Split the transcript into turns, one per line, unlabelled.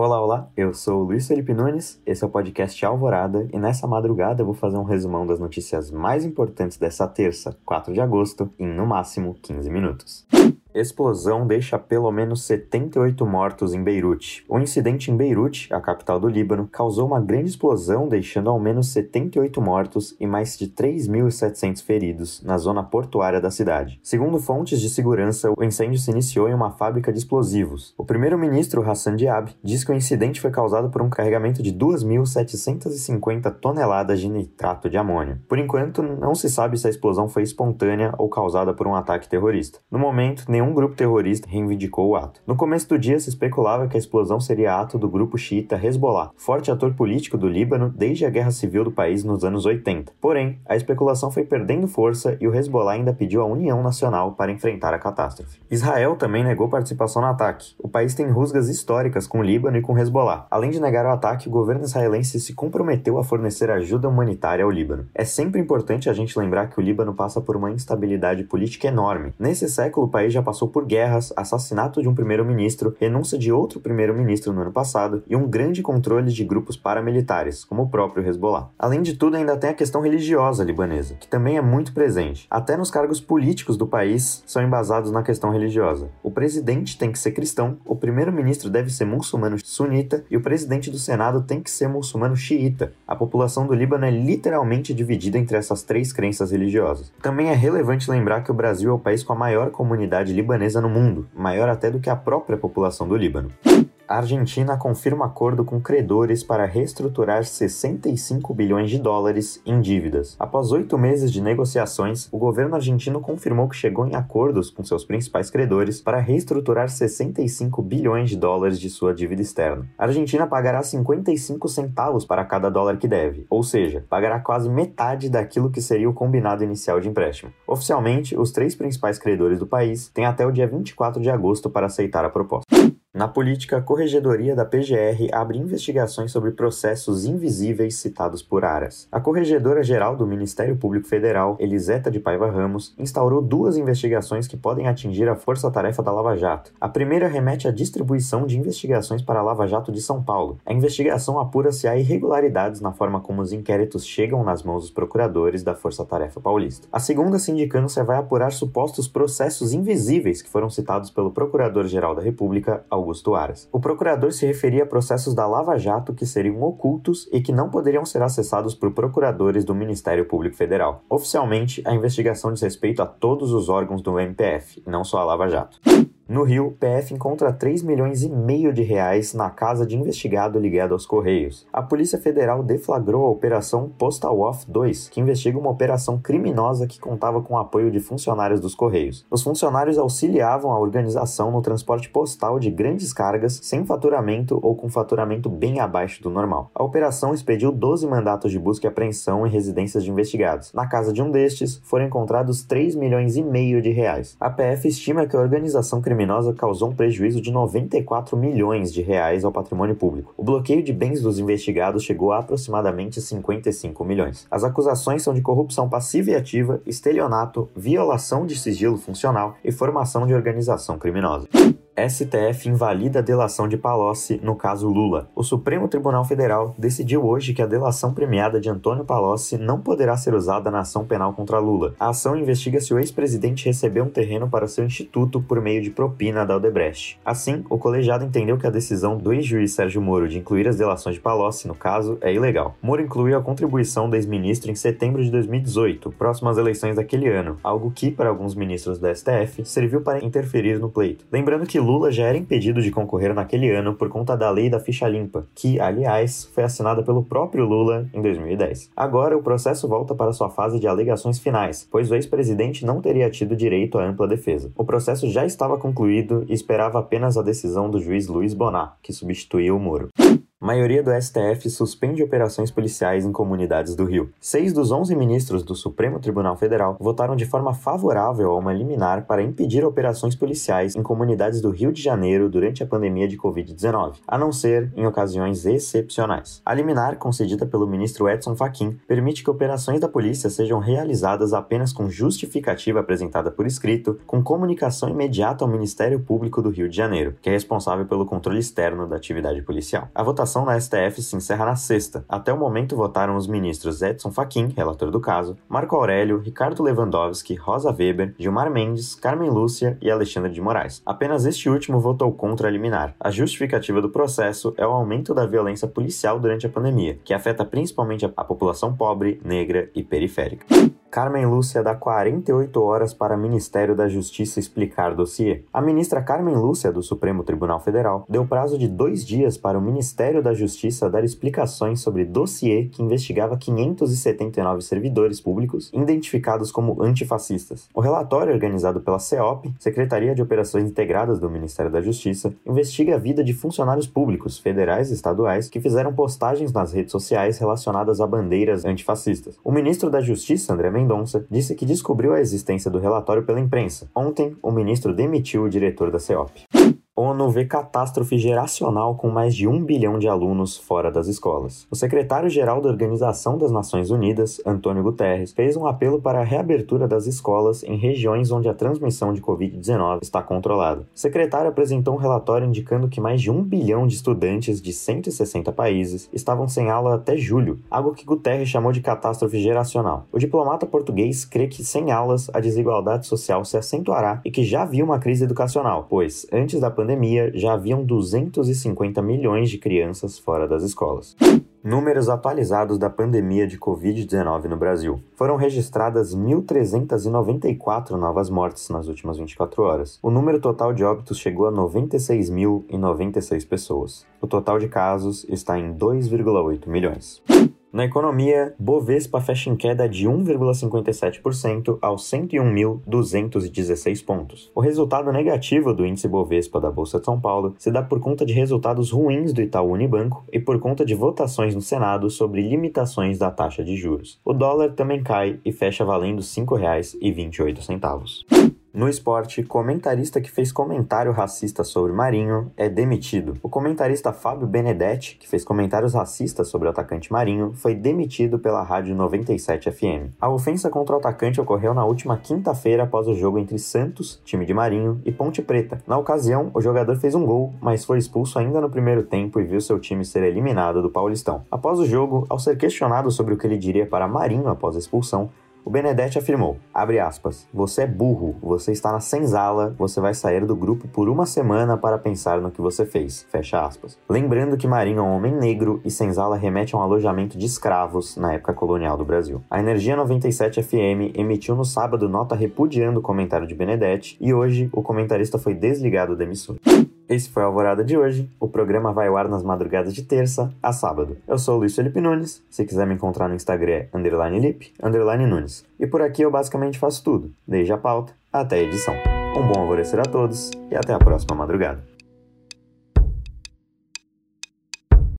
Olá, olá, eu sou o Luiz Felipe Nunes, esse é o podcast Alvorada e nessa madrugada eu vou fazer um resumão das notícias mais importantes dessa terça, 4 de agosto, em no máximo 15 minutos. Explosão deixa pelo menos 78 mortos em Beirute. O incidente em Beirute, a capital do Líbano, causou uma grande explosão, deixando ao menos 78 mortos e mais de 3.700 feridos na zona portuária da cidade. Segundo fontes de segurança, o incêndio se iniciou em uma fábrica de explosivos. O primeiro-ministro Hassan Diab diz que o incidente foi causado por um carregamento de 2.750 toneladas de nitrato de amônio. Por enquanto, não se sabe se a explosão foi espontânea ou causada por um ataque terrorista. No momento, nenhum grupo terrorista reivindicou o ato. No começo do dia se especulava que a explosão seria ato do grupo xiita Hezbollah, forte ator político do Líbano desde a guerra civil do país nos anos 80. Porém, a especulação foi perdendo força e o Hezbollah ainda pediu a união nacional para enfrentar a catástrofe. Israel também negou participação no ataque. O país tem rusgas históricas com o Líbano e com o Hezbollah. Além de negar o ataque, o governo israelense se comprometeu a fornecer ajuda humanitária ao Líbano. É sempre importante a gente lembrar que o Líbano passa por uma instabilidade política enorme. Nesse século, o país já passou por guerras, assassinato de um primeiro-ministro, renúncia de outro primeiro-ministro no ano passado e um grande controle de grupos paramilitares, como o próprio Hezbollah. Além de tudo, ainda tem a questão religiosa libanesa, que também é muito presente. Até nos cargos políticos do país são embasados na questão religiosa. O presidente tem que ser cristão, o primeiro-ministro deve ser muçulmano sunita e o presidente do Senado tem que ser muçulmano xiita. A população do Líbano é literalmente dividida entre essas três crenças religiosas. Também é relevante lembrar que o Brasil é o país com a maior comunidade libanesa no mundo, maior até do que a própria população do Líbano. A Argentina confirma acordo com credores para reestruturar 65 bilhões de dólares em dívidas. Após oito meses de negociações, o governo argentino confirmou que chegou em acordos com seus principais credores para reestruturar 65 bilhões de dólares de sua dívida externa. A Argentina pagará 55 centavos para cada dólar que deve, ou seja, pagará quase metade daquilo que seria o combinado inicial de empréstimo. Oficialmente, os três principais credores do país têm até o dia 24 de agosto para aceitar a proposta. Na política, a Corregedoria da PGR abre investigações sobre processos invisíveis citados por Aras. A Corregedora-Geral do Ministério Público Federal, Eliseta de Paiva Ramos, instaurou duas investigações que podem atingir a força-tarefa da Lava Jato. A primeira remete à distribuição de investigações para a Lava Jato de São Paulo. A investigação apura se há irregularidades na forma como os inquéritos chegam nas mãos dos procuradores da Força-Tarefa Paulista. A segunda sindicância vai apurar supostos processos invisíveis que foram citados pelo Procurador-Geral da República, Augusto Aras. O procurador se referia a processos da Lava Jato que seriam ocultos e que não poderiam ser acessados por procuradores do Ministério Público Federal. Oficialmente, a investigação diz respeito a todos os órgãos do MPF, não só a Lava Jato. No Rio, PF encontra 3 milhões e meio de reais na casa de investigado ligado aos Correios. A Polícia Federal deflagrou a Operação Postal Off 2, que investiga uma operação criminosa que contava com o apoio de funcionários dos Correios. Os funcionários auxiliavam a organização no transporte postal de grandes cargas sem faturamento ou com faturamento bem abaixo do normal. A operação expediu 12 mandatos de busca e apreensão em residências de investigados. Na casa de um destes, foram encontrados 3 milhões e meio de reais. A PF estima que a organização criminosa criminosa causou um prejuízo de 94 milhões de reais ao patrimônio público. O bloqueio de bens dos investigados chegou a aproximadamente 55 milhões. As acusações são de corrupção passiva e ativa, estelionato, violação de sigilo funcional e formação de organização criminosa. STF invalida a delação de Palocci no caso Lula. O Supremo Tribunal Federal decidiu hoje que a delação premiada de Antônio Palocci não poderá ser usada na ação penal contra Lula. A ação investiga se o ex-presidente recebeu um terreno para seu instituto por meio de propina da Odebrecht. Assim, o colegiado entendeu que a decisão do ex-juiz Sérgio Moro de incluir as delações de Palocci no caso é ilegal. Moro incluiu a contribuição do ex-ministro em setembro de 2018, próximo às eleições daquele ano, algo que, para alguns ministros do STF, serviu para interferir no pleito. Lembrando que Lula já era impedido de concorrer naquele ano por conta da lei da ficha limpa, que, aliás, foi assinada pelo próprio Lula em 2010. Agora, o processo volta para sua fase de alegações finais, pois o ex-presidente não teria tido direito à ampla defesa. O processo já estava concluído e esperava apenas a decisão do juiz Luiz Bonat, que substituiu o Moro. Maioria do STF suspende operações policiais em comunidades do Rio. Seis dos onze ministros do Supremo Tribunal Federal votaram de forma favorável a uma liminar para impedir operações policiais em comunidades do Rio de Janeiro durante a pandemia de Covid-19, a não ser em ocasiões excepcionais. A liminar, concedida pelo ministro Edson Fachin, permite que operações da polícia sejam realizadas apenas com justificativa apresentada por escrito, com comunicação imediata ao Ministério Público do Rio de Janeiro, que é responsável pelo controle externo da atividade policial. A votação votação na STF se encerra na sexta. Até o momento votaram os ministros Edson Fachin, relator do caso, Marco Aurélio, Ricardo Lewandowski, Rosa Weber, Gilmar Mendes, Carmen Lúcia e Alexandre de Moraes. Apenas este último votou contra a liminar. A justificativa do processo é o aumento da violência policial durante a pandemia, que afeta principalmente a população pobre, negra e periférica. Carmen Lúcia dá 48 horas para o Ministério da Justiça explicar dossiê. A ministra Carmen Lúcia, do Supremo Tribunal Federal, deu prazo de dois dias para o Ministério da Justiça dar explicações sobre dossiê que investigava 579 servidores públicos identificados como antifascistas. O relatório, organizado pela CEOP, Secretaria de Operações Integradas do Ministério da Justiça, investiga a vida de funcionários públicos, federais e estaduais, que fizeram postagens nas redes sociais relacionadas a bandeiras antifascistas. O ministro da Justiça, André Mendonça, disse que descobriu a existência do relatório pela imprensa. Ontem, o ministro demitiu o diretor da CEOP. ONU vê catástrofe geracional com mais de um bilhão de alunos fora das escolas. O secretário-geral da Organização das Nações Unidas, Antônio Guterres, fez um apelo para a reabertura das escolas em regiões onde a transmissão de Covid-19 está controlada. O secretário apresentou um relatório indicando que mais de um bilhão de estudantes de 160 países estavam sem aula até julho, algo que Guterres chamou de catástrofe geracional. O diplomata português crê que sem aulas a desigualdade social se acentuará e que já viu uma crise educacional, pois, antes da pandemia, pandemia, já haviam 250 milhões de crianças fora das escolas. Números atualizados da pandemia de Covid-19 no Brasil. Foram registradas 1.394 novas mortes nas últimas 24 horas. O número total de óbitos chegou a 96.096 pessoas. O total de casos está em 2,8 milhões. Na economia, Bovespa fecha em queda de 1,57% aos 101.216 pontos. O resultado negativo do índice Bovespa da Bolsa de São Paulo se dá por conta de resultados ruins do Itaú Unibanco e por conta de votações no Senado sobre limitações da taxa de juros. O dólar também cai e fecha valendo R$ 5,28. No esporte, comentarista que fez comentário racista sobre Marinho é demitido. O comentarista Fábio Benedetti, que fez comentários racistas sobre o atacante Marinho, foi demitido pela Rádio 97 FM. A ofensa contra o atacante ocorreu na última quinta-feira após o jogo entre Santos, time de Marinho, e Ponte Preta. Na ocasião, o jogador fez um gol, mas foi expulso ainda no primeiro tempo e viu seu time ser eliminado do Paulistão. Após o jogo, ao ser questionado sobre o que ele diria para Marinho após a expulsão, o Benedetti afirmou, aspas, você é burro, você está na senzala, você vai sair do grupo por uma semana para pensar no que você fez, fecha aspas. Lembrando que Marinho é um homem negro e senzala remete a um alojamento de escravos na época colonial do Brasil. A Energia 97 FM emitiu no sábado nota repudiando o comentário de Benedetti e hoje o comentarista foi desligado da emissora. Esse foi a Alvorada de hoje. O programa vai ao ar nas madrugadas de terça a sábado. Eu sou o Luiz Felipe Nunes. Se quiser me encontrar no Instagram é underline lip, underline Nunes. E por aqui eu basicamente faço tudo, desde a pauta até a edição. Um bom alvorecer a todos e até a próxima madrugada.